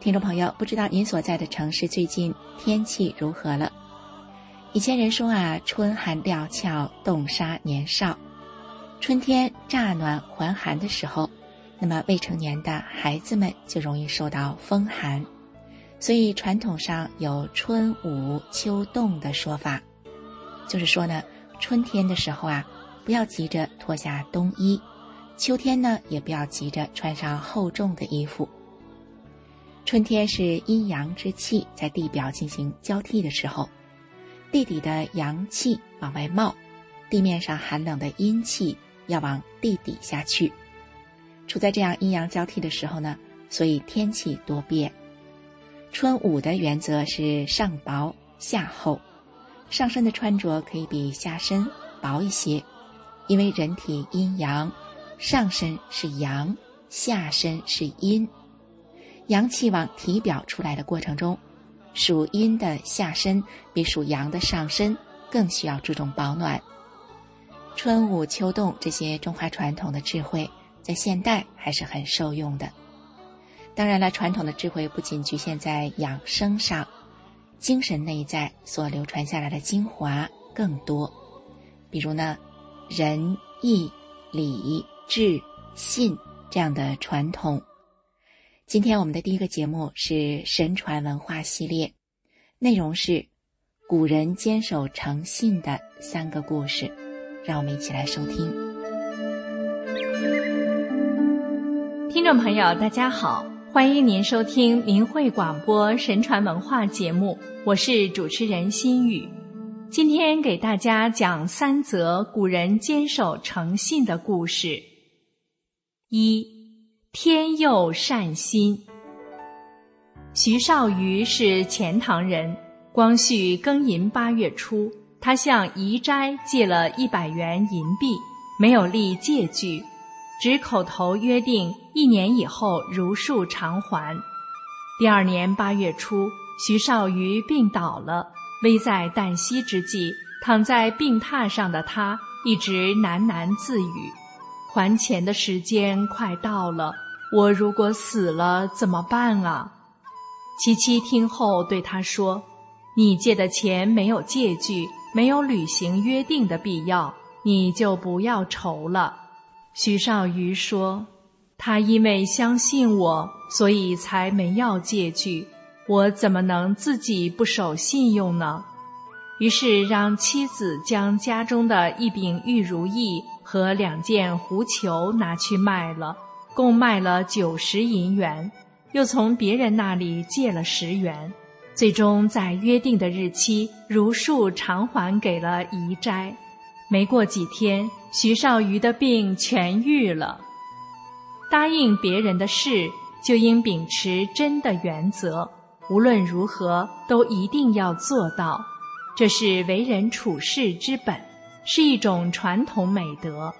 听众朋友，不知道您所在的城市最近天气如何了？以前人说啊，春寒料峭，冻杀年少。春天乍暖还寒的时候，那么未成年的孩子们就容易受到风寒，所以传统上有“春捂秋冻”的说法，就是说呢，春天的时候啊，不要急着脱下冬衣；秋天呢，也不要急着穿上厚重的衣服。春天是阴阳之气在地表进行交替的时候，地底的阳气往外冒，地面上寒冷的阴气。要往地底下去，处在这样阴阳交替的时候呢，所以天气多变。春捂的原则是上薄下厚，上身的穿着可以比下身薄一些，因为人体阴阳，上身是阳，下身是阴，阳气往体表出来的过程中，属阴的下身比属阳的上身更需要注重保暖。春捂秋冻这些中华传统的智慧，在现代还是很受用的。当然了，传统的智慧不仅局限在养生上，精神内在所流传下来的精华更多。比如呢，仁义礼智信这样的传统。今天我们的第一个节目是神传文化系列，内容是古人坚守诚信的三个故事。让我们一起来收听。听众朋友，大家好，欢迎您收听明慧广播神传文化节目，我是主持人心雨。今天给大家讲三则古人坚守诚信的故事。一，天佑善心。徐少瑜是钱塘人，光绪庚寅八月初。他向宜斋借了一百元银币，没有立借据，只口头约定一年以后如数偿还。第二年八月初，徐少瑜病倒了，危在旦夕之际，躺在病榻上的他一直喃喃自语：“还钱的时间快到了，我如果死了怎么办啊？”七七听后对他说：“你借的钱没有借据。”没有履行约定的必要，你就不要愁了。徐少瑜说：“他因为相信我，所以才没要借据。我怎么能自己不守信用呢？”于是让妻子将家中的一柄玉如意和两件狐裘拿去卖了，共卖了九十银元，又从别人那里借了十元。最终在约定的日期如数偿还给了宜斋。没过几天，徐少瑜的病痊愈了。答应别人的事，就应秉持真的原则，无论如何都一定要做到。这是为人处事之本，是一种传统美德。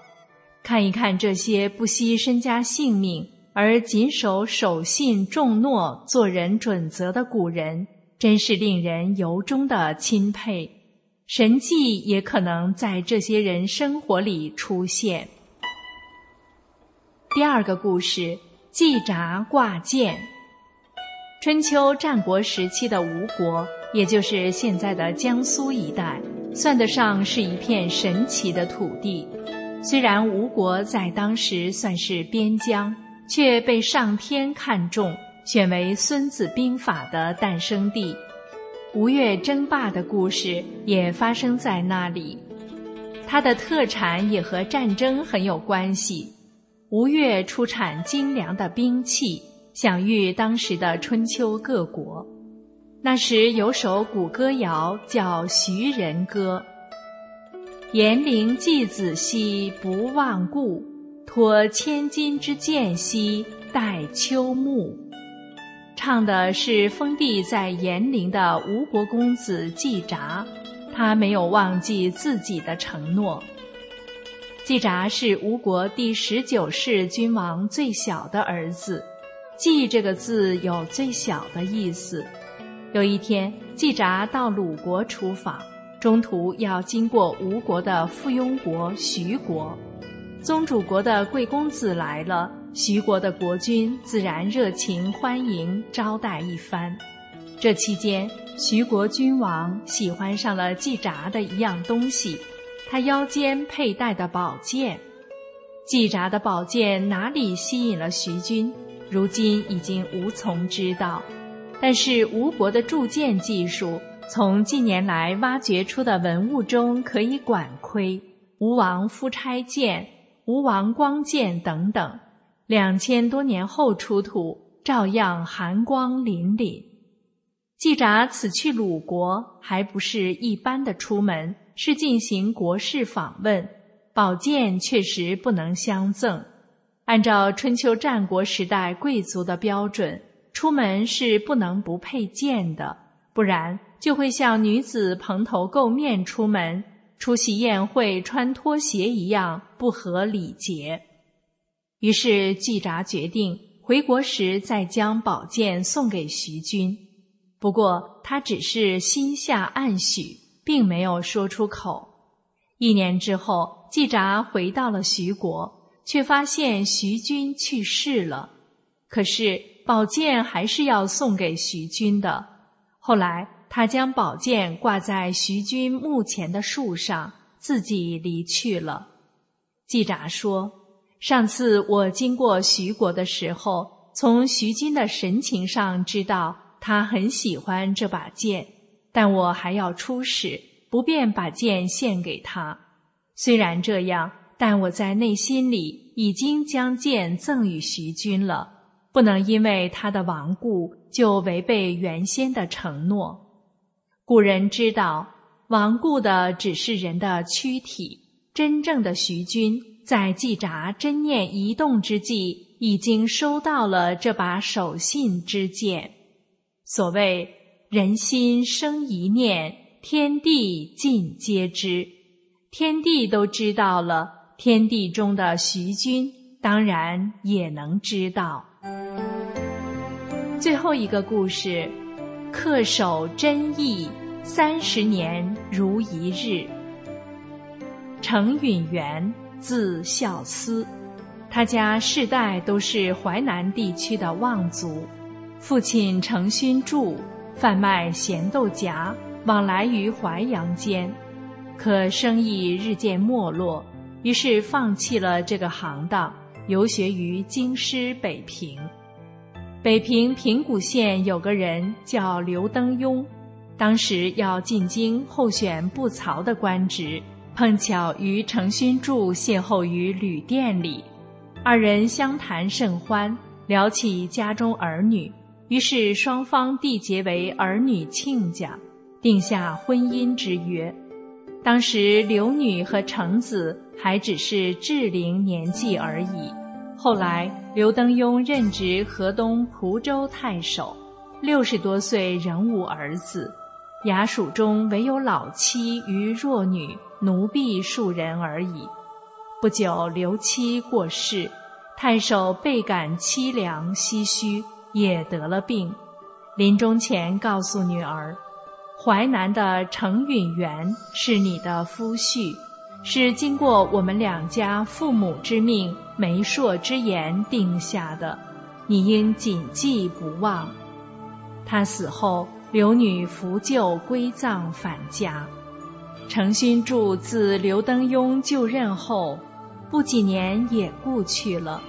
看一看这些不惜身家性命而谨守守信重诺、做人准则的古人。真是令人由衷的钦佩，神迹也可能在这些人生活里出现。第二个故事：季札挂剑。春秋战国时期的吴国，也就是现在的江苏一带，算得上是一片神奇的土地。虽然吴国在当时算是边疆，却被上天看中。选为《孙子兵法》的诞生地，吴越争霸的故事也发生在那里。它的特产也和战争很有关系。吴越出产精良的兵器，享誉当时的春秋各国。那时有首古歌谣叫《徐人歌》：“严陵季子兮不忘故，托千金之剑兮待秋暮。”唱的是封地在延陵的吴国公子季札，他没有忘记自己的承诺。季札是吴国第十九世君王最小的儿子，“季”这个字有最小的意思。有一天，季札到鲁国出访，中途要经过吴国的附庸国徐国，宗主国的贵公子来了。徐国的国君自然热情欢迎招待一番。这期间，徐国君王喜欢上了季札的一样东西，他腰间佩戴的宝剑。季札的宝剑哪里吸引了徐君？如今已经无从知道。但是吴国的铸剑技术，从近年来挖掘出的文物中可以管窥。吴王夫差剑、吴王光剑等等。两千多年后出土，照样寒光凛凛。季札此去鲁国，还不是一般的出门，是进行国事访问。宝剑确实不能相赠。按照春秋战国时代贵族的标准，出门是不能不佩剑的，不然就会像女子蓬头垢面出门，出席宴会穿拖鞋一样不合礼节。于是季札决定回国时再将宝剑送给徐君，不过他只是心下暗许，并没有说出口。一年之后，季札回到了徐国，却发现徐君去世了。可是宝剑还是要送给徐君的。后来他将宝剑挂在徐君墓前的树上，自己离去了。季札说。上次我经过徐国的时候，从徐君的神情上知道他很喜欢这把剑，但我还要出使，不便把剑献给他。虽然这样，但我在内心里已经将剑赠与徐君了，不能因为他的亡故就违背原先的承诺。古人知道，亡故的只是人的躯体，真正的徐君。在季札真念移动之际，已经收到了这把守信之剑。所谓“人心生一念，天地尽皆知”，天地都知道了，天地中的徐君当然也能知道。最后一个故事：恪守真意，三十年如一日。程允元。字孝思，他家世代都是淮南地区的望族。父亲程勋柱贩卖咸豆荚，往来于淮阳间，可生意日渐没落，于是放弃了这个行当，游学于京师北平。北平平谷县有个人叫刘登庸，当时要进京候选布曹的官职。碰巧与程勋柱邂逅于旅店里，二人相谈甚欢，聊起家中儿女，于是双方缔结为儿女亲家，定下婚姻之约。当时刘女和程子还只是稚龄年纪而已。后来刘登庸任职河东蒲州太守，六十多岁仍无儿子，衙署中唯有老妻与弱女。奴婢数人而已。不久，刘妻过世，太守倍感凄凉唏嘘，也得了病。临终前告诉女儿：“淮南的程允元是你的夫婿，是经过我们两家父母之命、媒妁之言定下的，你应谨记不忘。”他死后，刘女扶柩归葬返家。程勋柱自刘登庸就任后，不几年也故去了。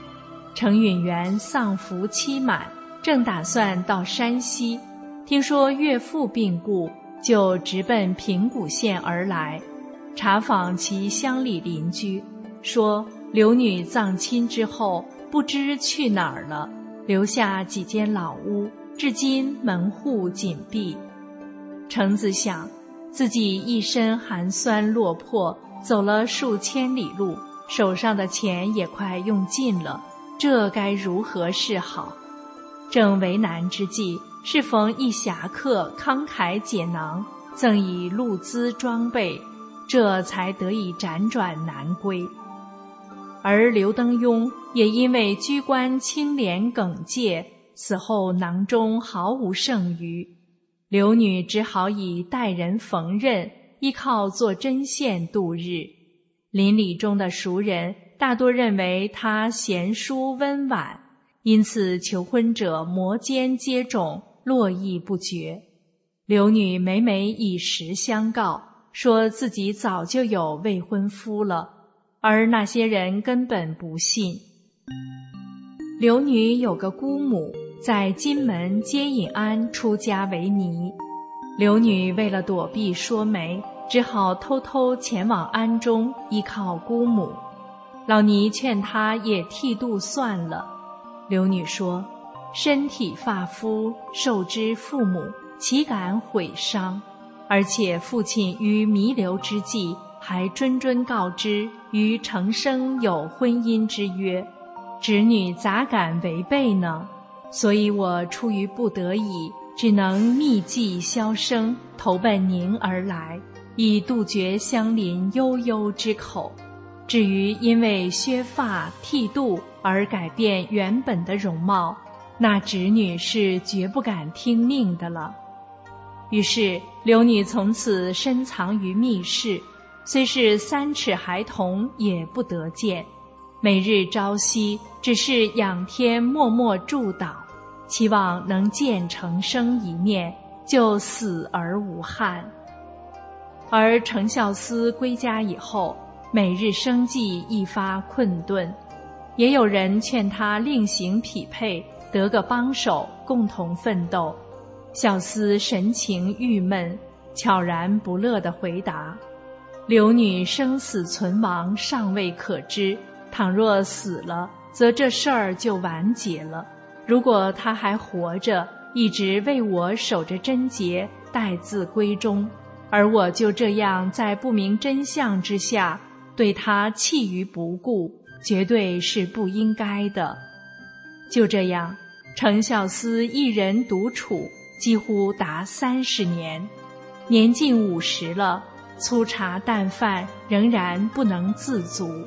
程允元丧服期满，正打算到山西，听说岳父病故，就直奔平谷县而来，查访其乡里邻居，说刘女葬亲之后不知去哪儿了，留下几间老屋，至今门户紧闭。程子想。自己一身寒酸落魄，走了数千里路，手上的钱也快用尽了，这该如何是好？正为难之际，适逢一侠客慷慨解囊，赠以鹿资装备，这才得以辗转南归。而刘登庸也因为居官清廉耿介，死后囊中毫无剩余，刘女只好以待人缝纫，依靠做针线度日。邻里中的熟人大多认为她贤淑温婉，因此求婚者摩肩接踵，络绎不绝。刘女每每以实相告，说自己早就有未婚夫了。而那些人根本不信。刘女有个姑母在金门接引安出家为尼，刘女为了躲避说媒，只好偷偷前往安中依靠姑母。老尼劝她也剃度算了，刘女说：“身体发肤受之父母，岂敢毁伤？而且父亲于弥留之际。”还谆谆告知与程生有婚姻之约，侄女咋敢违背呢？所以我出于不得已，只能密寄萧生投奔您而来，以杜绝乡邻悠悠之口。至于因为削发剃度而改变原本的容貌，那侄女是绝不敢听命的了。于是刘女从此深藏于密室。虽是三尺孩童，也不得见。每日朝夕，只是仰天默默祝祷，期望能见程生一面，就死而无憾。而程孝思归家以后，每日生计一发困顿，也有人劝他另行匹配，得个帮手，共同奋斗。小厮神情郁闷，悄然不乐地回答。刘女生死存亡尚未可知，倘若死了，则这事儿就完结了；如果她还活着，一直为我守着贞节，待字闺中，而我就这样在不明真相之下对她弃于不顾，绝对是不应该的。就这样，程孝思一人独处，几乎达三十年，年近五十了。粗茶淡饭仍然不能自足，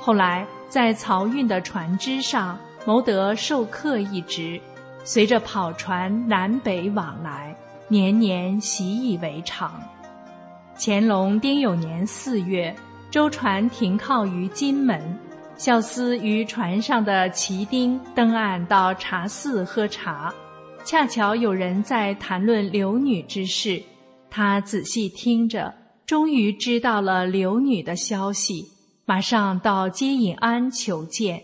后来在漕运的船只上谋得授课一职，随着跑船南北往来，年年习以为常。乾隆丁酉年四月，舟船停靠于金门，孝思与船上的旗丁登岸到茶肆喝茶，恰巧有人在谈论刘女之事，他仔细听着。终于知道了刘女的消息，马上到接引庵求见。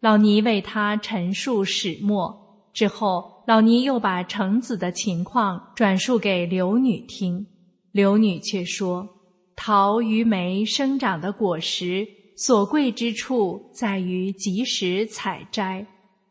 老尼为他陈述始末之后，老尼又把程子的情况转述给刘女听。刘女却说：“桃与梅生长的果实，所贵之处在于及时采摘。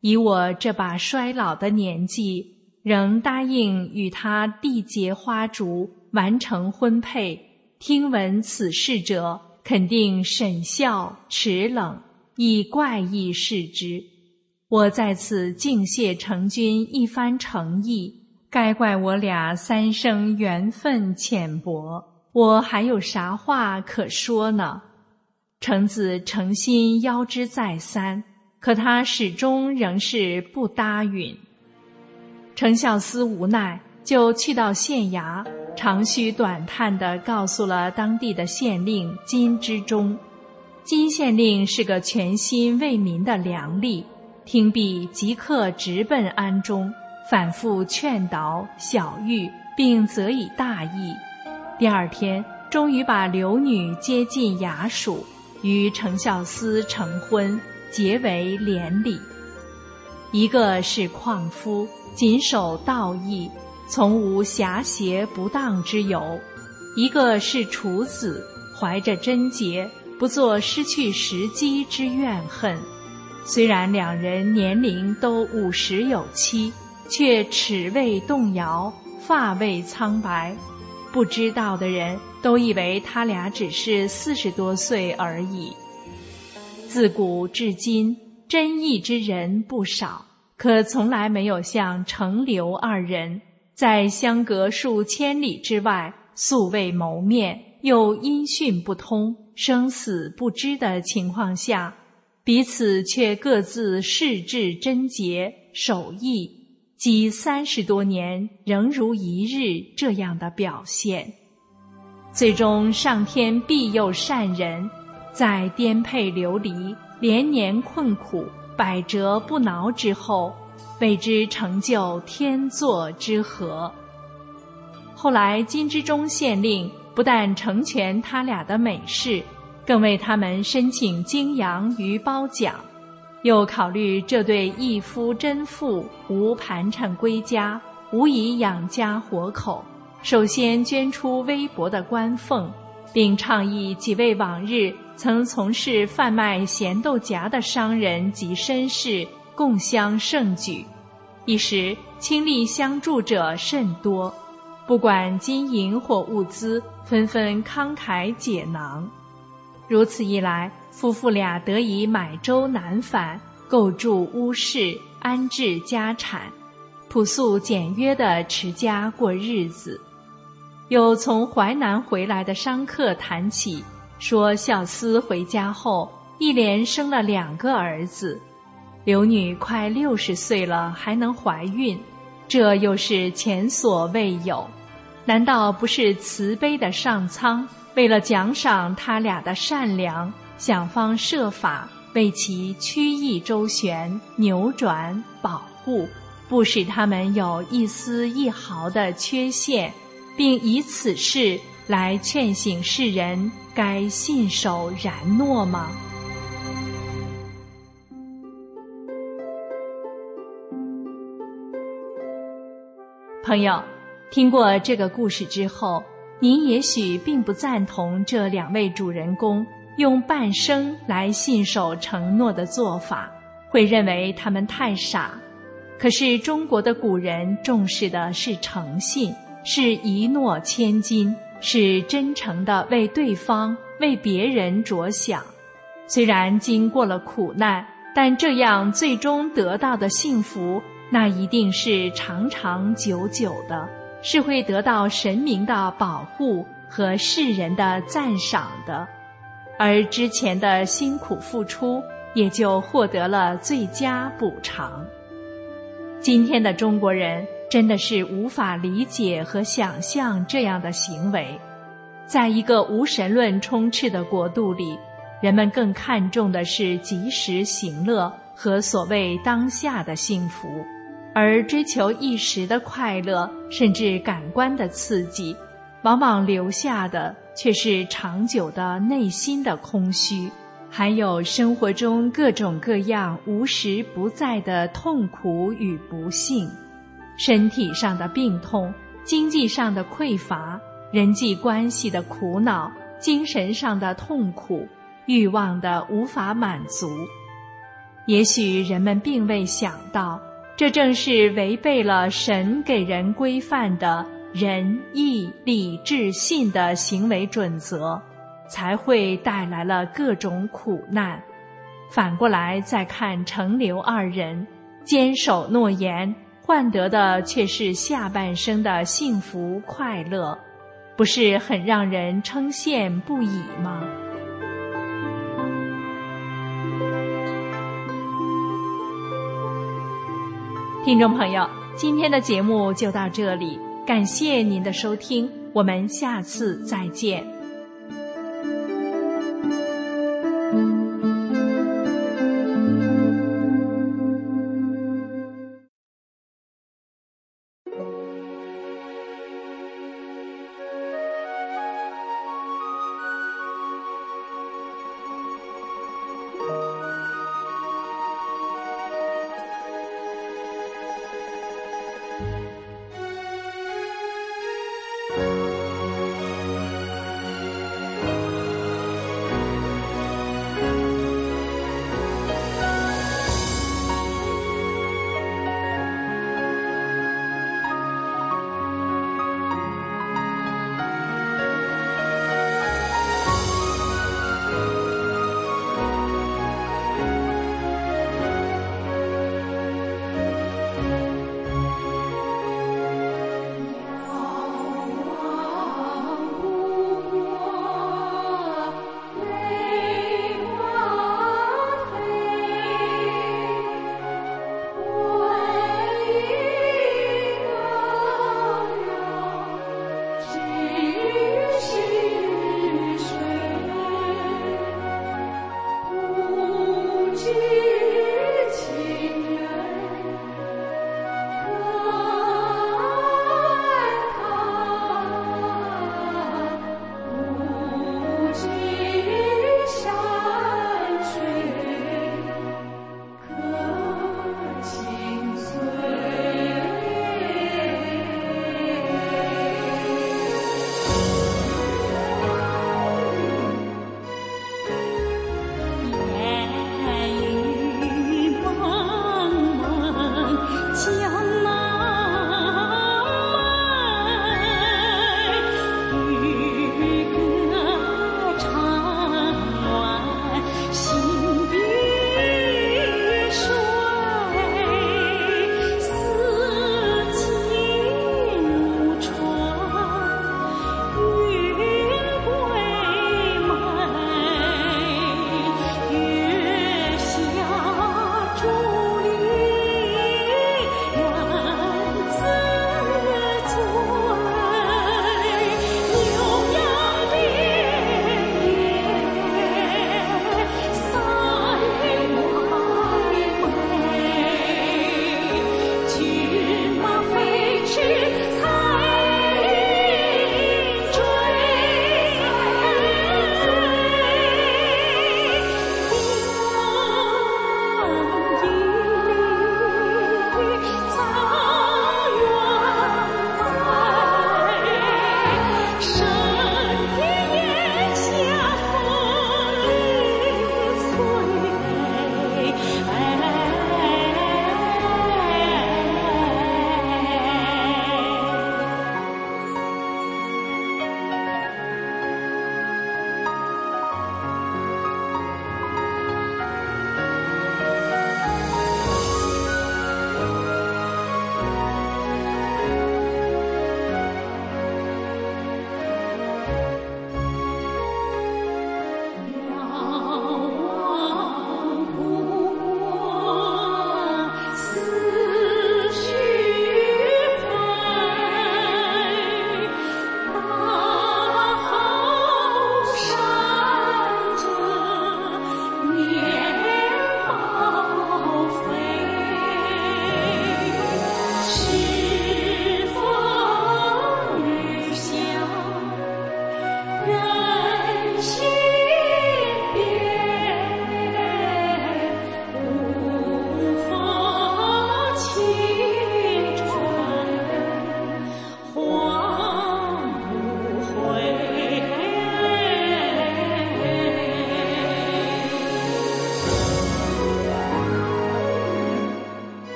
以我这把衰老的年纪，仍答应与他缔结花烛。”完成婚配，听闻此事者，肯定沈笑齿冷，以怪异视之。我在此敬谢成君一番诚意，该怪我俩三生缘分浅薄。我还有啥话可说呢？程子诚心邀之再三，可他始终仍是不答允。程孝思无奈。就去到县衙，长吁短叹地告诉了当地的县令金之中。金县令是个全心为民的良吏，听毕即刻直奔安中，反复劝导小玉，并责以大义。第二天，终于把刘女接进衙署，与程孝思成婚，结为连理。一个是矿夫，谨守道义。从无侠邪不当之由，一个是处子，怀着贞洁，不做失去时机之怨恨。虽然两人年龄都五十有七，却齿未动摇，发未苍白。不知道的人都以为他俩只是四十多岁而已。自古至今，真义之人不少。可从来没有像程刘二人，在相隔数千里之外、素未谋面又音讯不通、生死不知的情况下，彼此却各自视志贞洁、守义，积三十多年仍如一日这样的表现。最终，上天庇佑善人，在颠沛流离、连年困苦。百折不挠之后，为之成就天作之合。后来金之中县令不但成全他俩的美事，更为他们申请精阳与褒奖，又考虑这对义夫真妇无盘缠归家，无以养家活口，首先捐出微薄的官俸。并倡议几位往日曾从事贩卖咸豆荚的商人及绅士共襄盛举，一时倾力相助者甚多，不管金银或物资，纷纷慷慨解囊。如此一来，夫妇俩得以买舟南返，构筑屋室，安置家产，朴素简约的持家过日子。有从淮南回来的商客谈起，说孝思回家后一连生了两个儿子，刘女快六十岁了还能怀孕，这又是前所未有。难道不是慈悲的上苍为了奖赏他俩的善良，想方设法为其曲意周旋、扭转、保护，不使他们有一丝一毫的缺陷？并以此事来劝醒世人，该信守然诺吗？朋友，听过这个故事之后，您也许并不赞同这两位主人公用半生来信守承诺的做法，会认为他们太傻。可是中国的古人重视的是诚信。是一诺千金，是真诚的为对方、为别人着想。虽然经过了苦难，但这样最终得到的幸福，那一定是长长久久的，是会得到神明的保护和世人的赞赏的。而之前的辛苦付出，也就获得了最佳补偿。今天的中国人。真的是无法理解和想象这样的行为，在一个无神论充斥的国度里，人们更看重的是及时行乐和所谓当下的幸福，而追求一时的快乐，甚至感官的刺激，往往留下的却是长久的内心的空虚，还有生活中各种各样无时不在的痛苦与不幸。身体上的病痛，经济上的匮乏，人际关系的苦恼，精神上的痛苦，欲望的无法满足。也许人们并未想到，这正是违背了神给人规范的仁义礼智信的行为准则，才会带来了各种苦难。反过来再看程刘二人，坚守诺言。换得的却是下半生的幸福快乐，不是很让人称羡不已吗？听众朋友，今天的节目就到这里，感谢您的收听，我们下次再见。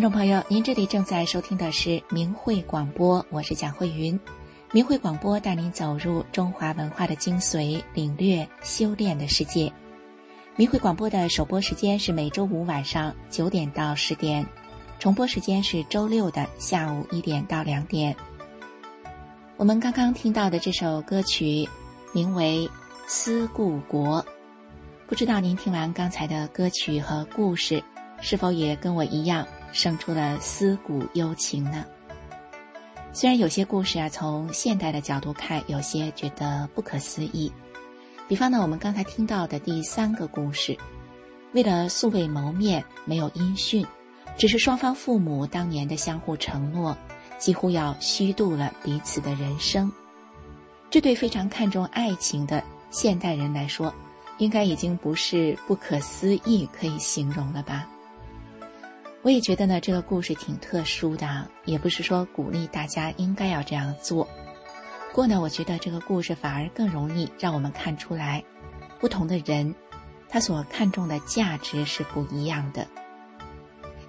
听众朋友，您这里正在收听的是明慧广播，我是蒋慧云。明慧广播带您走入中华文化的精髓，领略修炼的世界。明慧广播的首播时间是每周五晚上九点到十点，重播时间是周六的下午一点到两点。我们刚刚听到的这首歌曲名为《思故国》，不知道您听完刚才的歌曲和故事，是否也跟我一样？生出了思古幽情呢。虽然有些故事啊，从现代的角度看，有些觉得不可思议。比方呢，我们刚才听到的第三个故事，为了素未谋面，没有音讯，只是双方父母当年的相互承诺，几乎要虚度了彼此的人生。这对非常看重爱情的现代人来说，应该已经不是不可思议可以形容了吧。我也觉得呢，这个故事挺特殊的，也不是说鼓励大家应该要这样做。不过呢，我觉得这个故事反而更容易让我们看出来，不同的人，他所看重的价值是不一样的。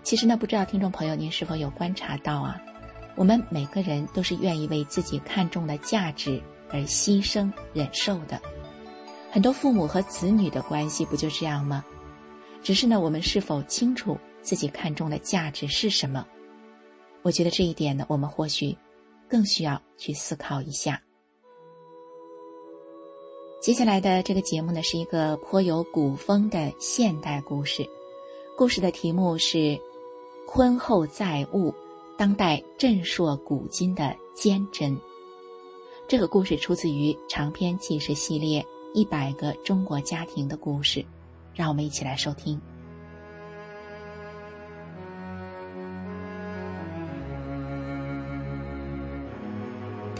其实呢，不知道听众朋友您是否有观察到啊？我们每个人都是愿意为自己看重的价值而牺牲忍受的。很多父母和子女的关系不就这样吗？只是呢，我们是否清楚？自己看重的价值是什么？我觉得这一点呢，我们或许更需要去思考一下。接下来的这个节目呢，是一个颇有古风的现代故事，故事的题目是《婚后载物》，当代震烁古今的坚贞。这个故事出自于长篇纪实系列《一百个中国家庭的故事》，让我们一起来收听。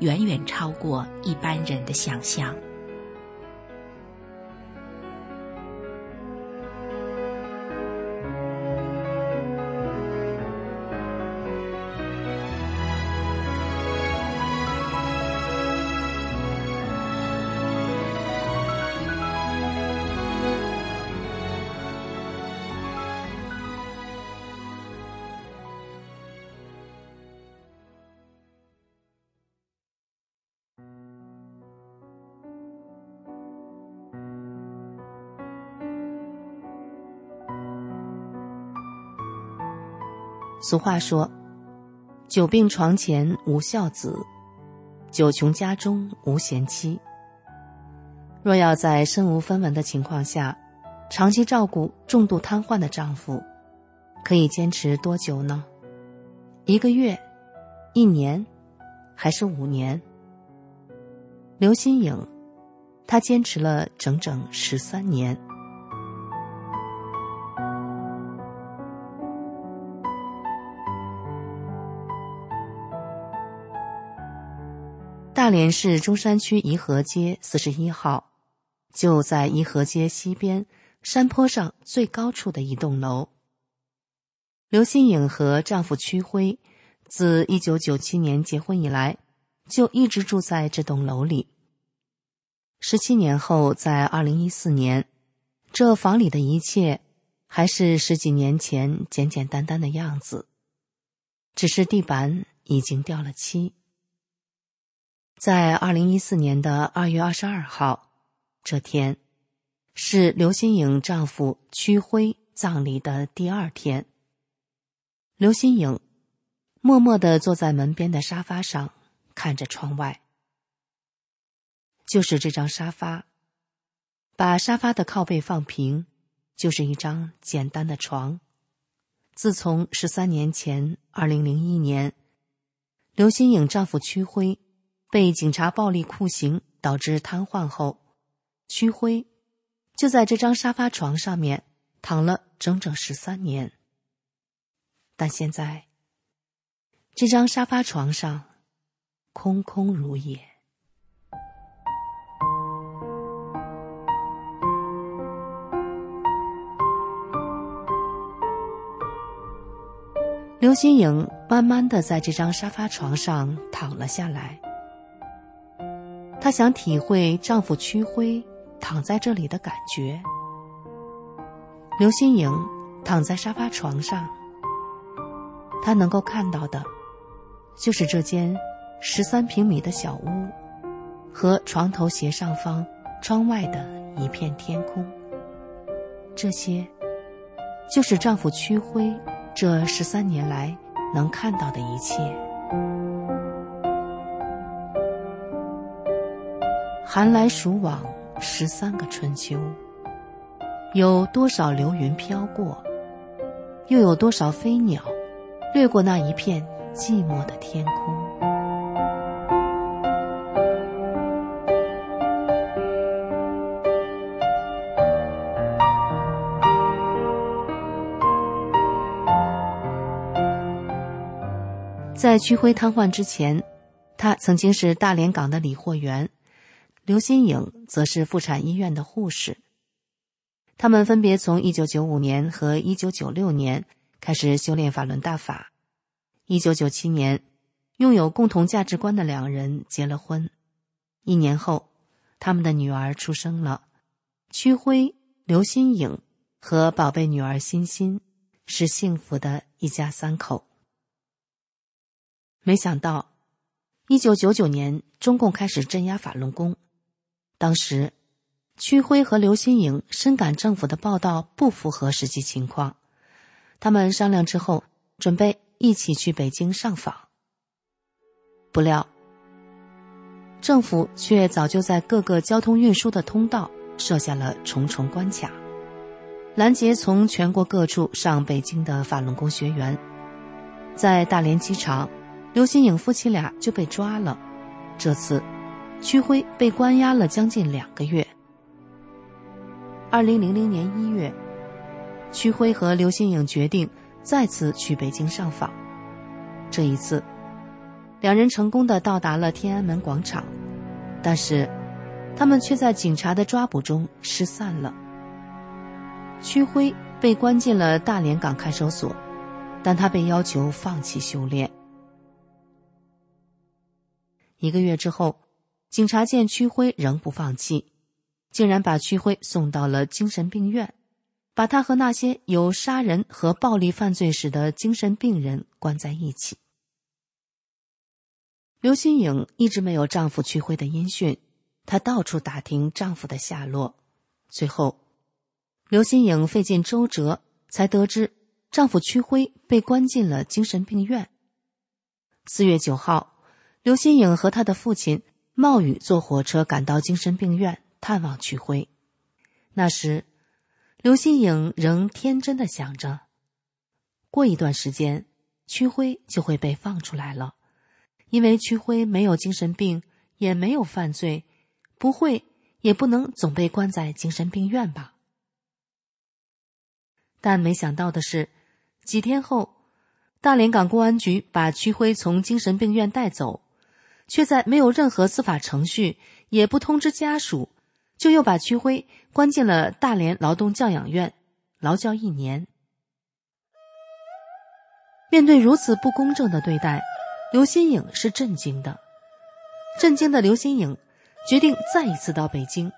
远远超过一般人的想象。俗话说：“久病床前无孝子，久穷家中无贤妻。”若要在身无分文的情况下，长期照顾重度瘫痪的丈夫，可以坚持多久呢？一个月、一年，还是五年？刘新颖，她坚持了整整十三年。大连市中山区颐和街四十一号，就在颐和街西边山坡上最高处的一栋楼。刘新颖和丈夫屈辉，自一九九七年结婚以来，就一直住在这栋楼里。十七年后，在二零一四年，这房里的一切还是十几年前简简单单的样子，只是地板已经掉了漆。在二零一四年的二月二十二号，这天是刘新颖丈夫屈辉葬礼的第二天。刘新颖默默的坐在门边的沙发上，看着窗外。就是这张沙发，把沙发的靠背放平，就是一张简单的床。自从十三年前，二零零一年，刘新颖丈夫屈辉。被警察暴力酷刑导致瘫痪后，屈辉就在这张沙发床上面躺了整整十三年。但现在这张沙发床上空空如也。刘新颖慢慢的在这张沙发床上躺了下来。她想体会丈夫屈辉躺在这里的感觉。刘心莹躺在沙发床上，她能够看到的，就是这间十三平米的小屋，和床头斜上方窗外的一片天空。这些，就是丈夫屈辉。这十三年来能看到的一切，寒来暑往十三个春秋，有多少流云飘过，又有多少飞鸟掠过那一片寂寞的天空。在屈辉瘫痪之前，他曾经是大连港的理货员，刘新颖则是妇产医院的护士。他们分别从一九九五年和一九九六年开始修炼法轮大法。一九九七年，拥有共同价值观的两人结了婚。一年后，他们的女儿出生了。屈辉、刘新颖和宝贝女儿欣欣是幸福的一家三口。没想到，一九九九年中共开始镇压法轮功。当时，屈辉和刘新颖深感政府的报道不符合实际情况，他们商量之后，准备一起去北京上访。不料，政府却早就在各个交通运输的通道设下了重重关卡，拦截从全国各处上北京的法轮功学员，在大连机场。刘新颖夫妻俩就被抓了，这次，屈辉被关押了将近两个月。二零零零年一月，屈辉和刘新颖决定再次去北京上访。这一次，两人成功的到达了天安门广场，但是，他们却在警察的抓捕中失散了。屈辉被关进了大连港看守所，但他被要求放弃修炼。一个月之后，警察见屈辉仍不放弃，竟然把屈辉送到了精神病院，把他和那些有杀人和暴力犯罪史的精神病人关在一起。刘新颖一直没有丈夫屈辉的音讯，她到处打听丈夫的下落，最后，刘新颖费尽周折才得知丈夫屈辉被关进了精神病院。四月九号。刘新颖和她的父亲冒雨坐火车赶到精神病院探望曲辉。那时，刘新颖仍天真的想着，过一段时间，曲辉就会被放出来了，因为屈辉没有精神病，也没有犯罪，不会也不能总被关在精神病院吧。但没想到的是，几天后，大连港公安局把屈辉从精神病院带走。却在没有任何司法程序，也不通知家属，就又把屈辉关进了大连劳动教养院，劳教一年。面对如此不公正的对待，刘新颖是震惊的。震惊的刘新颖决定再一次到北京，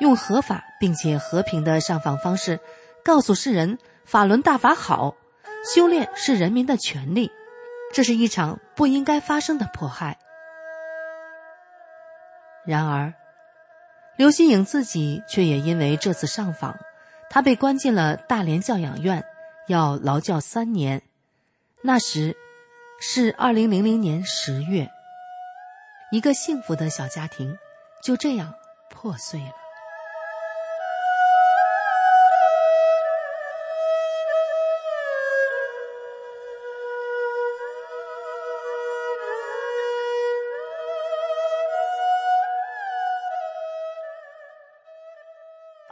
用合法并且和平的上访方式，告诉世人：法轮大法好，修炼是人民的权利，这是一场不应该发生的迫害。然而，刘新颖自己却也因为这次上访，他被关进了大连教养院，要劳教三年。那时，是二零零零年十月，一个幸福的小家庭就这样破碎了。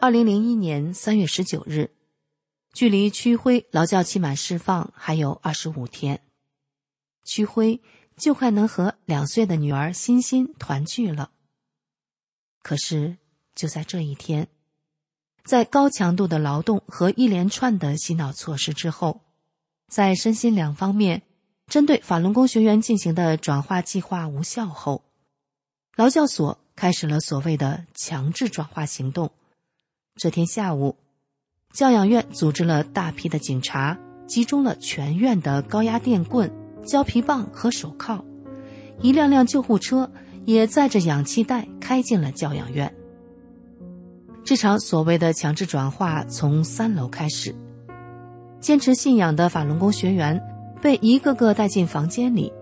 二零零一年三月十九日，距离屈辉劳教期满释放还有二十五天。屈辉就快能和两岁的女儿欣欣团聚了。可是，就在这一天，在高强度的劳动和一连串的洗脑措施之后，在身心两方面针对法轮功学员进行的转化计划无效后，劳教所开始了所谓的强制转化行动。这天下午，教养院组织了大批的警察，集中了全院的高压电棍、胶皮棒和手铐，一辆辆救护车也载着氧气袋开进了教养院。这场所谓的强制转化从三楼开始，坚持信仰的法轮功学员被一个个带进房间里，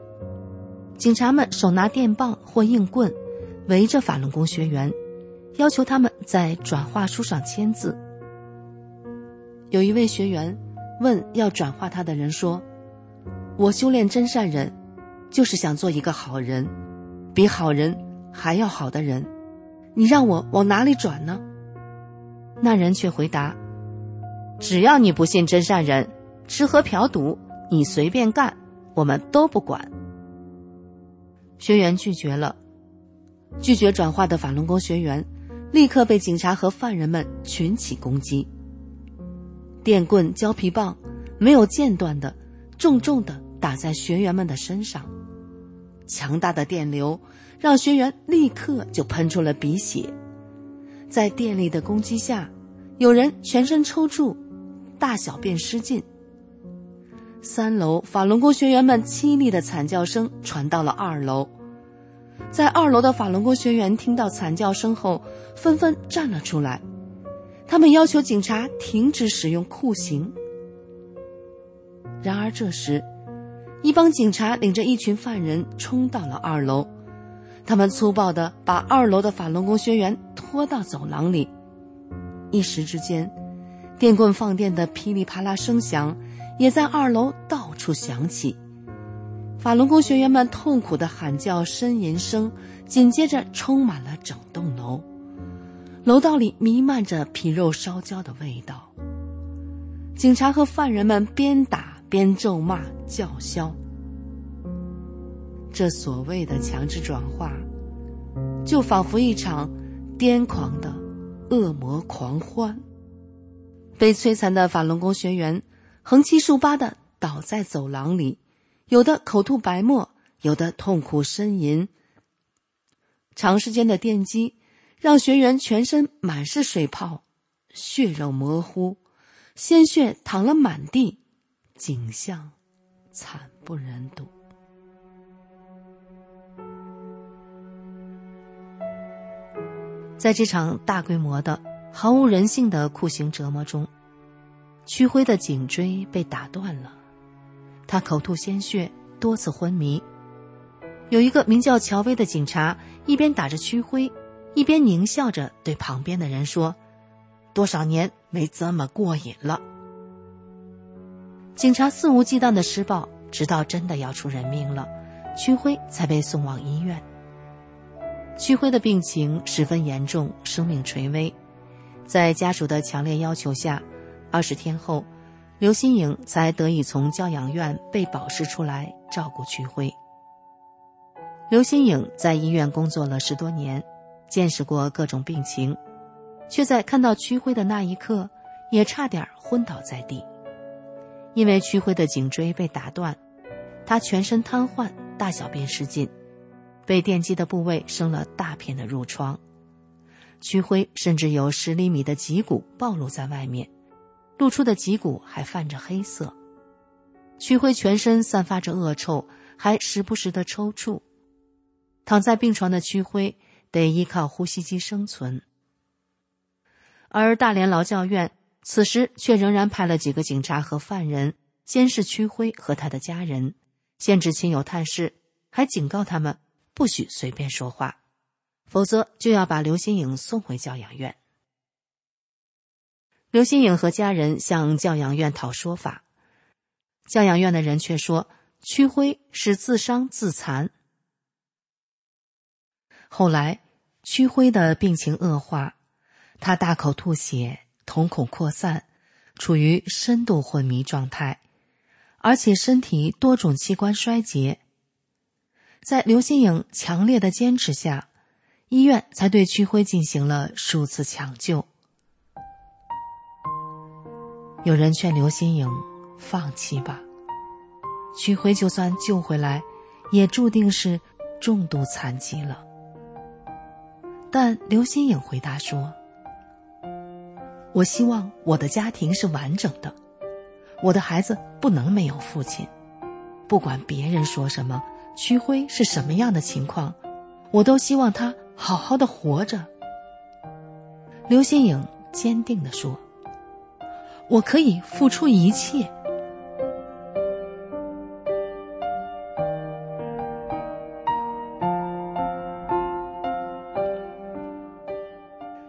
警察们手拿电棒或硬棍，围着法轮功学员，要求他们在转化书上签字。有一位学员问要转化他的人说：“我修炼真善人，就是想做一个好人，比好人还要好的人，你让我往哪里转呢？”那人却回答：“只要你不信真善人，吃喝嫖赌你随便干，我们都不管。”学员拒绝了，拒绝转化的法轮功学员立刻被警察和犯人们群起攻击。电棍、胶皮棒没有间断的、重重的打在学员们的身上，强大的电流让学员立刻就喷出了鼻血。在电力的攻击下，有人全身抽搐，大小便失禁。三楼法轮功学员们凄厉的惨叫声传到了二楼，在二楼的法轮功学员听到惨叫声后，纷纷站了出来，他们要求警察停止使用酷刑。然而这时，一帮警察领着一群犯人冲到了二楼。他们粗暴地把二楼的法轮功学员拖到走廊里，一时之间，电棍放电的噼里啪啦声响也在二楼到处响起。法轮功学员们痛苦的喊叫、呻吟声紧接着充满了整栋楼，楼道里弥漫着皮肉烧焦的味道。警察和犯人们边打边咒骂、叫嚣。这所谓的强制转化，就仿佛一场癫狂的恶魔狂欢。被摧残的法轮功学员横七竖八的倒在走廊里，有的口吐白沫，有的痛苦呻吟。长时间的电击让学员全身满是水泡，血肉模糊，鲜血淌了满地，景象惨不忍睹。在这场大规模的、毫无人性的酷刑折磨中，屈辉的颈椎被打断了，他口吐鲜血，多次昏迷。有一个名叫乔威的警察一边打着屈辉，一边狞笑着对旁边的人说：“多少年没这么过瘾了。”警察肆无忌惮的施暴，直到真的要出人命了，屈辉才被送往医院。屈辉的病情十分严重，生命垂危。在家属的强烈要求下，二十天后，刘新颖才得以从教养院被保释出来照顾屈辉。刘新颖在医院工作了十多年，见识过各种病情，却在看到屈辉的那一刻，也差点昏倒在地。因为屈辉的颈椎被打断，他全身瘫痪，大小便失禁。被电击的部位生了大片的褥疮，屈辉甚至有十厘米的脊骨暴露在外面，露出的脊骨还泛着黑色。屈辉全身散发着恶臭，还时不时的抽搐。躺在病床的屈辉得依靠呼吸机生存。而大连劳教院此时却仍然派了几个警察和犯人监视屈辉和他的家人，限制亲友探视，还警告他们。不许随便说话，否则就要把刘新颖送回教养院。刘新颖和家人向教养院讨说法，教养院的人却说屈辉是自伤自残。后来，屈辉的病情恶化，他大口吐血，瞳孔扩散，处于深度昏迷状态。而且身体多种器官衰竭。在刘新颖强烈的坚持下，医院才对屈辉进行了数次抢救。有人劝刘新颖放弃吧，屈辉就算救回来，也注定是重度残疾了。但刘新颖回答说：“我希望我的家庭是完整的，我的孩子不能没有父亲。不管别人说什么，屈辉是什么样的情况，我都希望他好好的活着。”刘新颖坚定地说：“我可以付出一切。”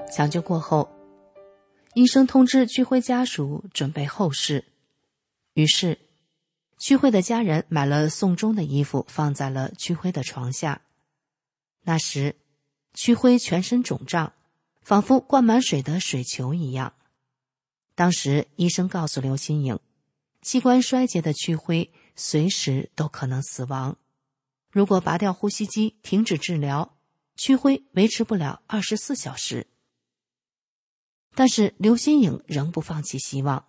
抢救过后，医生通知屈辉家属准备后事。于是，屈辉的家人买了送终的衣服，放在了屈辉的床下。那时，屈辉全身肿胀，仿佛灌满水的水球一样。当时，医生告诉刘新颖，器官衰竭的屈辉随时都可能死亡。如果拔掉呼吸机，停止治疗，屈辉维持不了二十四小时。但是刘新颖仍不放弃希望。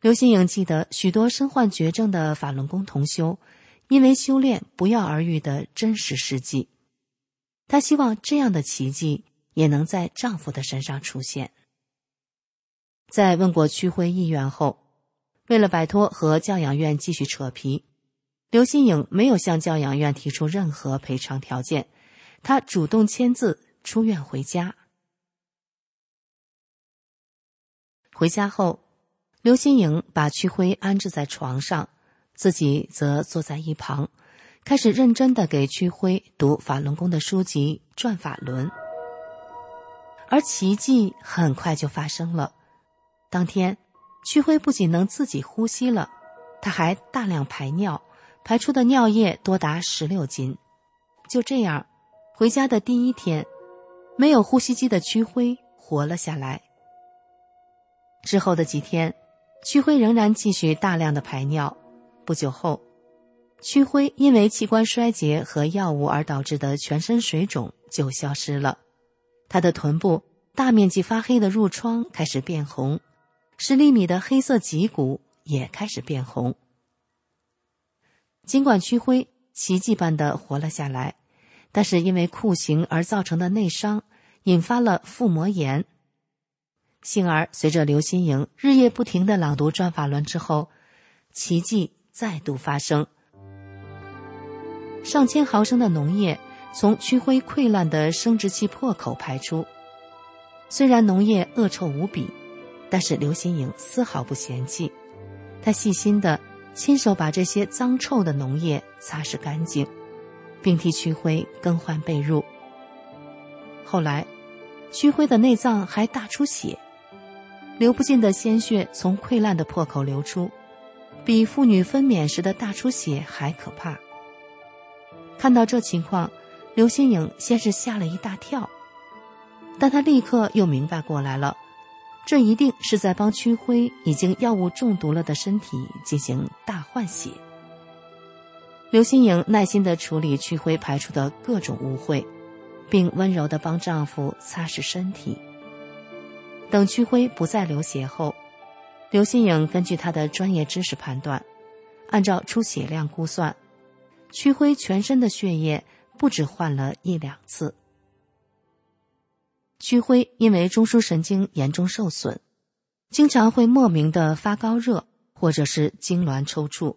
刘新颖记得许多身患绝症的法轮功同修，因为修炼不药而愈的真实事迹。她希望这样的奇迹也能在丈夫的身上出现。在问过屈辉意愿后，为了摆脱和教养院继续扯皮，刘新颖没有向教养院提出任何赔偿条件，他主动签字出院回家。回家后，刘新颖把屈辉安置在床上，自己则坐在一旁，开始认真的给屈辉读法轮功的书籍《转法轮》。而奇迹很快就发生了，当天，屈辉不仅能自己呼吸了，他还大量排尿，排出的尿液多达十六斤。就这样，回家的第一天，没有呼吸机的屈辉活了下来。之后的几天，屈辉仍然继续大量的排尿。不久后，屈辉因为器官衰竭和药物而导致的全身水肿就消失了，他的臀部大面积发黑的褥疮开始变红，十厘米的黑色脊骨也开始变红。尽管屈辉奇迹般的活了下来，但是因为酷刑而造成的内伤，引发了腹膜炎。幸而，随着刘新颖日夜不停的朗读《转法轮》之后，奇迹再度发生。上千毫升的脓液从屈辉溃烂的生殖器破口排出。虽然脓液恶臭无比，但是刘新颖丝毫不嫌弃，她细心的亲手把这些脏臭的脓液擦拭干净，并替屈辉更换被褥。后来，屈辉的内脏还大出血。流不尽的鲜血从溃烂的破口流出，比妇女分娩时的大出血还可怕。看到这情况，刘新颖先是吓了一大跳，但她立刻又明白过来了，这一定是在帮屈辉已经药物中毒了的身体进行大换血。刘新颖耐心地处理屈辉排出的各种污秽，并温柔地帮丈夫擦拭身体。等屈辉不再流血后，刘新颖根据他的专业知识判断，按照出血量估算，屈辉全身的血液不止换了一两次。屈辉因为中枢神经严重受损，经常会莫名的发高热或者是痉挛抽搐。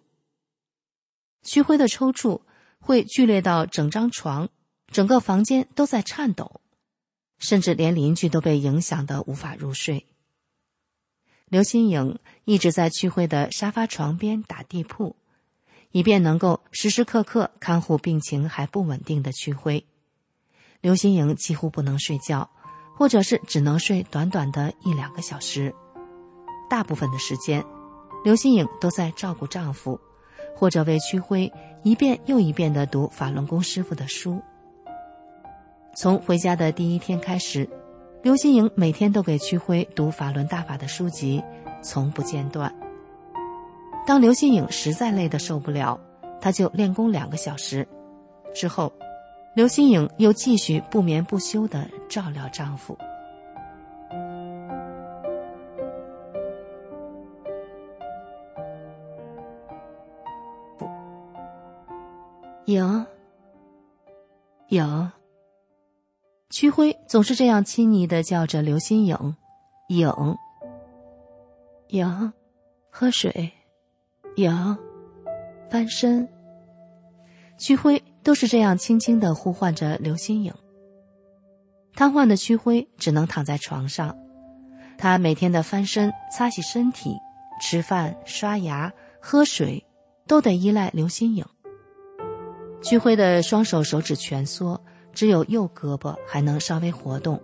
屈辉的抽搐会剧烈到整张床、整个房间都在颤抖。甚至连邻居都被影响的无法入睡。刘新颖一直在屈辉的沙发床边打地铺，以便能够时时刻刻看护病情还不稳定的屈辉。刘新颖几乎不能睡觉，或者是只能睡短短的一两个小时。大部分的时间，刘新颖都在照顾丈夫，或者为屈辉一遍又一遍的读法轮功师傅的书。从回家的第一天开始，刘新颖每天都给屈辉读法轮大法的书籍，从不间断。当刘新颖实在累得受不了，她就练功两个小时。之后，刘新颖又继续不眠不休的照料丈夫。影，影。屈辉总是这样亲昵的叫着刘新颖，影，影，喝水，影，翻身。屈辉都是这样轻轻的呼唤着刘新颖。瘫痪的屈辉只能躺在床上，他每天的翻身、擦洗身体、吃饭、刷牙、喝水，都得依赖刘新颖。屈辉的双手手指蜷缩，只有右胳膊还能稍微活动。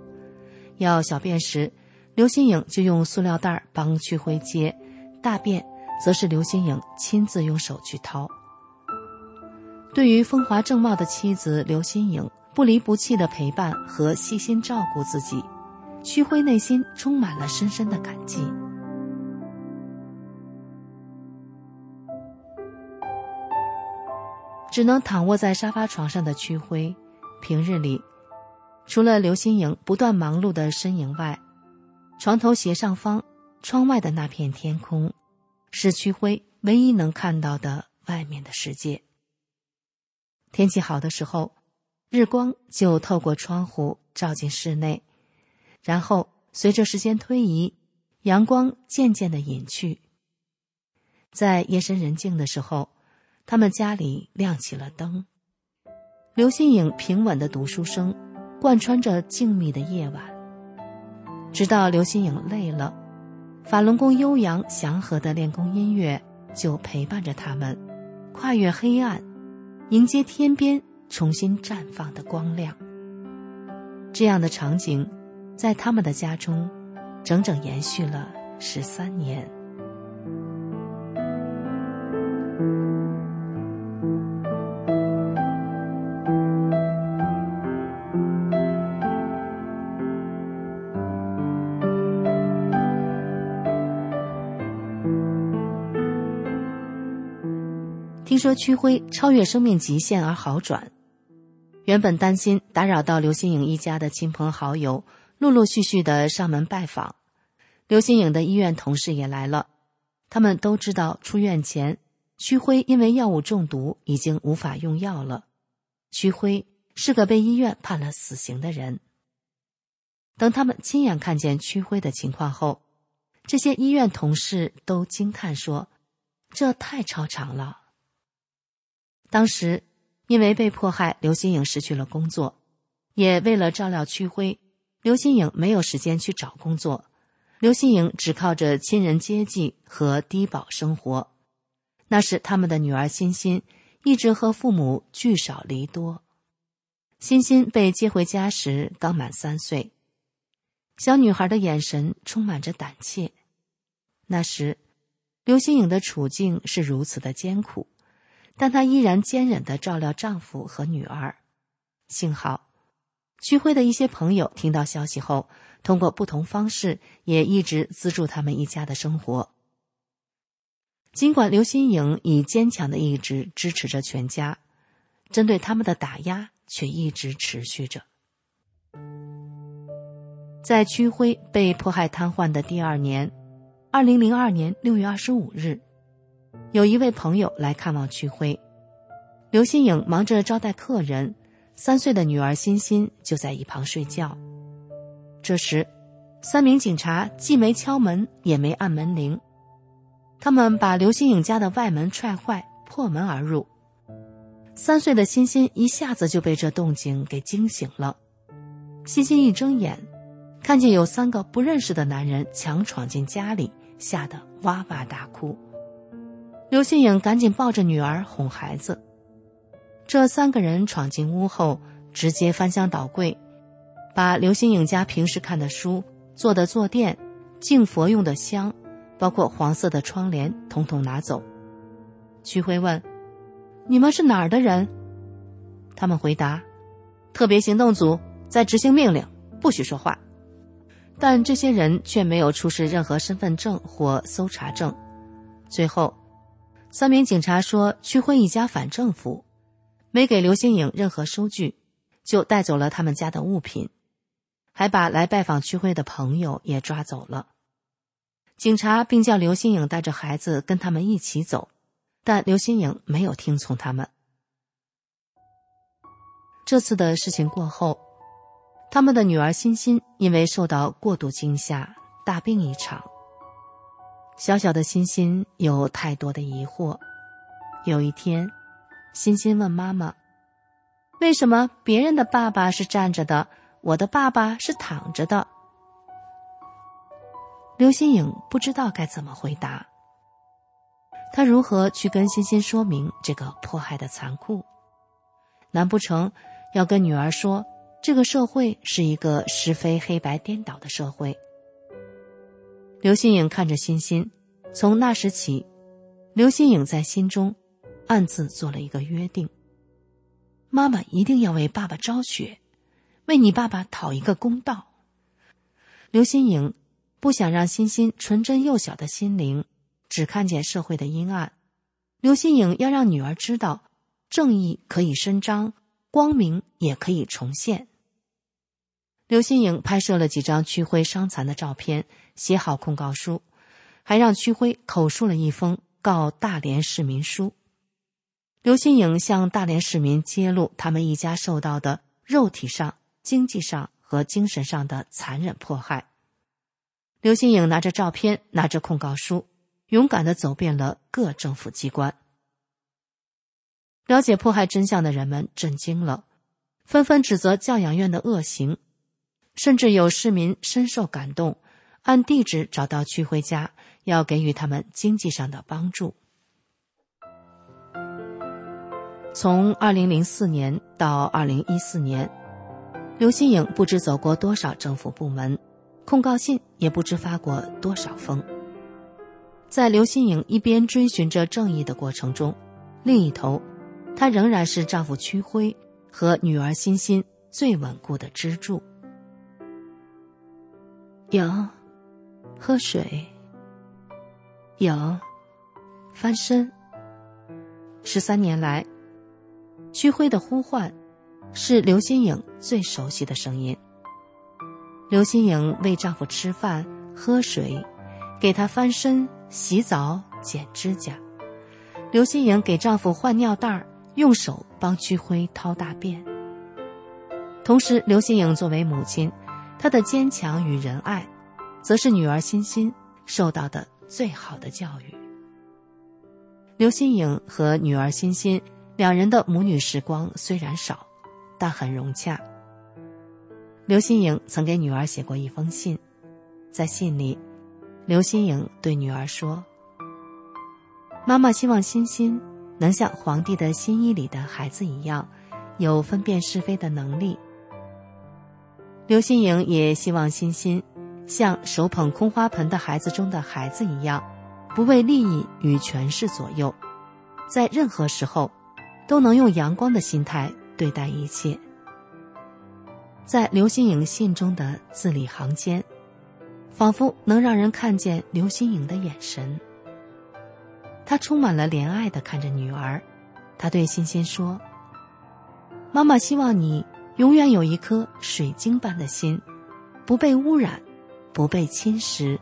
要小便时，刘新颖就用塑料袋帮屈辉接；大便，则是刘新颖亲自用手去掏。对于风华正茂的妻子刘新颖不离不弃的陪伴和细心照顾自己，屈辉内心充满了深深的感激。只能躺卧在沙发床上的屈辉，平日里，除了刘新颖不断忙碌的身影外，床头斜上方窗外的那片天空，是屈辉唯一能看到的外面的世界。天气好的时候，日光就透过窗户照进室内，然后随着时间推移，阳光渐渐的隐去。在夜深人静的时候。他们家里亮起了灯，刘新颖平稳的读书声贯穿着静谧的夜晚。直到刘新颖累了，法轮功悠扬祥和的练功音乐就陪伴着他们，跨越黑暗，迎接天边重新绽放的光亮。这样的场景，在他们的家中，整整延续了十三年。听说屈辉超越生命极限而好转，原本担心打扰到刘新颖一家的亲朋好友，陆陆续续的上门拜访。刘新颖的医院同事也来了，他们都知道出院前，屈辉因为药物中毒已经无法用药了。屈辉是个被医院判了死刑的人。等他们亲眼看见屈辉的情况后，这些医院同事都惊叹说：“这太超常了。”当时，因为被迫害，刘新颖失去了工作，也为了照料屈辉，刘新颖没有时间去找工作。刘新颖只靠着亲人接济和低保生活。那时，他们的女儿欣欣一直和父母聚少离多。欣欣被接回家时刚满三岁，小女孩的眼神充满着胆怯。那时，刘新颖的处境是如此的艰苦。但她依然坚忍的照料丈夫和女儿。幸好，屈辉的一些朋友听到消息后，通过不同方式也一直资助他们一家的生活。尽管刘新颖以坚强的意志支持着全家，针对他们的打压却一直持续着。在屈辉被迫害瘫痪的第二年，二零零二年六月二十五日。有一位朋友来看望屈辉，刘新颖忙着招待客人，三岁的女儿欣欣就在一旁睡觉。这时，三名警察既没敲门，也没按门铃，他们把刘新颖家的外门踹坏，破门而入。三岁的欣欣一下子就被这动静给惊醒了，欣欣一睁眼，看见有三个不认识的男人强闯进家里，吓得哇哇大哭。刘新颖赶紧抱着女儿哄孩子。这三个人闯进屋后，直接翻箱倒柜，把刘新颖家平时看的书、做的坐垫、敬佛用的香，包括黄色的窗帘，统统拿走。曲辉问：“你们是哪儿的人？”他们回答：“特别行动组在执行命令，不许说话。”但这些人却没有出示任何身份证或搜查证。最后。三名警察说区辉一家反政府，没给刘新颖任何收据，就带走了他们家的物品，还把来拜访区辉的朋友也抓走了。警察并叫刘新颖带着孩子跟他们一起走，但刘新颖没有听从他们。这次的事情过后，他们的女儿欣欣因为受到过度惊吓，大病一场。小小的欣欣有太多的疑惑。有一天，欣欣问妈妈：“为什么别人的爸爸是站着的，我的爸爸是躺着的？”刘新颖不知道该怎么回答。他如何去跟欣欣说明这个迫害的残酷？难不成要跟女儿说，这个社会是一个是非黑白颠倒的社会？刘新颖看着欣欣，从那时起，刘新颖在心中暗自做了一个约定：妈妈一定要为爸爸昭雪，为你爸爸讨一个公道。刘新颖不想让欣欣纯真幼小的心灵只看见社会的阴暗，刘新颖要让女儿知道，正义可以伸张，光明也可以重现。刘新颖拍摄了几张屈辉伤残的照片，写好控告书，还让屈辉口述了一封告大连市民书。刘新颖向大连市民揭露他们一家受到的肉体上、经济上和精神上的残忍迫害。刘新颖拿着照片，拿着控告书，勇敢的走遍了各政府机关。了解迫害真相的人们震惊了，纷纷指责教养院的恶行。甚至有市民深受感动，按地址找到区辉家，要给予他们经济上的帮助。从二零零四年到二零一四年，刘新颖不知走过多少政府部门，控告信也不知发过多少封。在刘新颖一边追寻着正义的过程中，另一头，她仍然是丈夫区辉和女儿欣欣最稳固的支柱。有，喝水。有，翻身。十三年来，屈辉的呼唤，是刘新颖最熟悉的声音。刘新颖喂丈夫吃饭、喝水，给他翻身、洗澡、剪指甲。刘新颖给丈夫换尿袋用手帮屈辉掏大便。同时，刘新颖作为母亲。她的坚强与仁爱，则是女儿欣欣受到的最好的教育。刘新颖和女儿欣欣两人的母女时光虽然少，但很融洽。刘新颖曾给女儿写过一封信，在信里，刘新颖对女儿说：“妈妈希望欣欣能像皇帝的新衣里的孩子一样，有分辨是非的能力。”刘新颖也希望欣欣，像手捧空花盆的孩子中的孩子一样，不为利益与权势左右，在任何时候，都能用阳光的心态对待一切。在刘新颖信中的字里行间，仿佛能让人看见刘新颖的眼神。他充满了怜爱的看着女儿，他对欣欣说：“妈妈希望你。”永远有一颗水晶般的心，不被污染，不被侵蚀。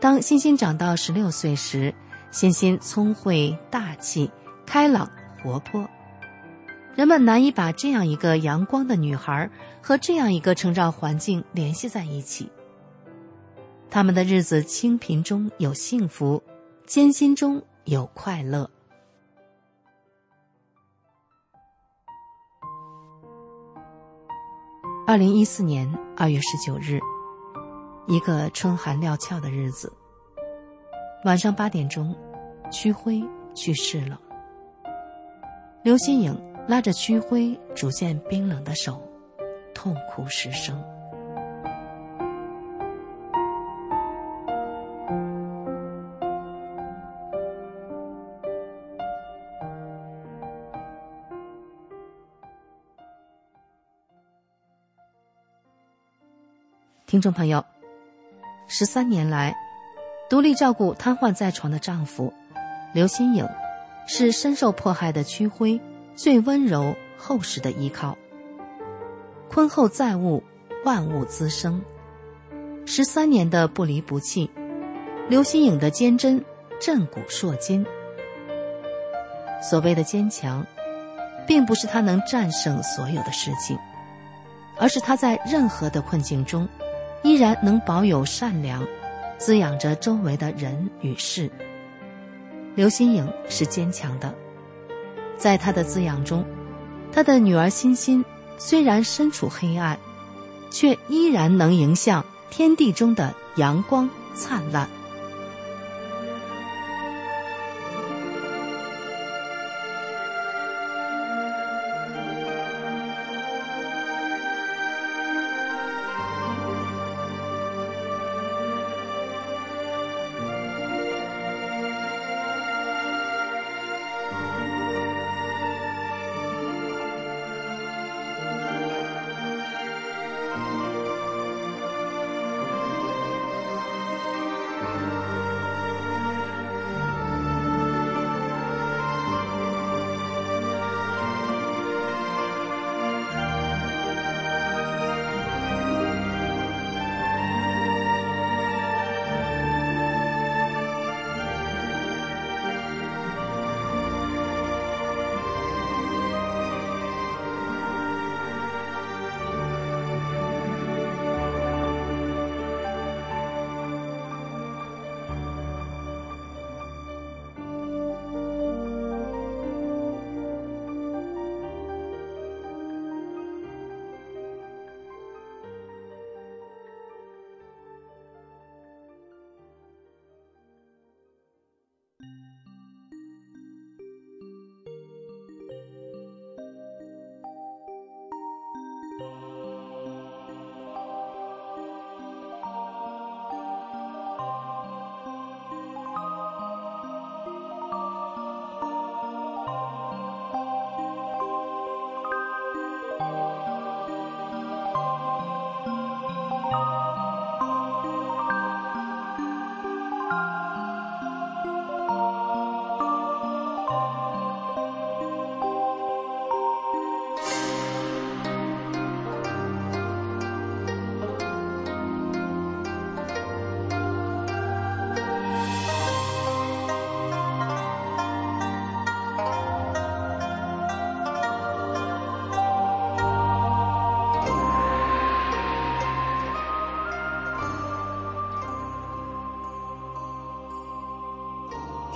当欣欣长到十六岁时，欣欣聪慧、大气、开朗、活泼，人们难以把这样一个阳光的女孩和这样一个成长环境联系在一起。他们的日子清贫中有幸福，艰辛中有快乐。二零一四年二月十九日，一个春寒料峭的日子。晚上八点钟，屈辉去世了。刘新颖拉着屈辉逐渐冰冷的手，痛哭失声。听众朋友，十三年来，独立照顾瘫痪在床的丈夫。刘新颖是深受迫害的屈辉最温柔厚实的依靠。婚后再悟，万物滋生。十三年的不离不弃，刘新颖的坚贞震古烁今。所谓的坚强，并不是他能战胜所有的事情，而是他在任何的困境中，依然能保有善良，滋养着周围的人与事。刘心颖是坚强的，在她的滋养中，她的女儿欣欣虽然身处黑暗，却依然能迎向天地中的阳光灿烂。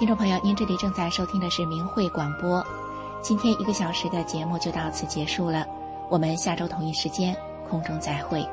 听众朋友，您这里正在收听的是明慧广播。今天一个小时的节目就到此结束了，我们下周同一时间空中再会。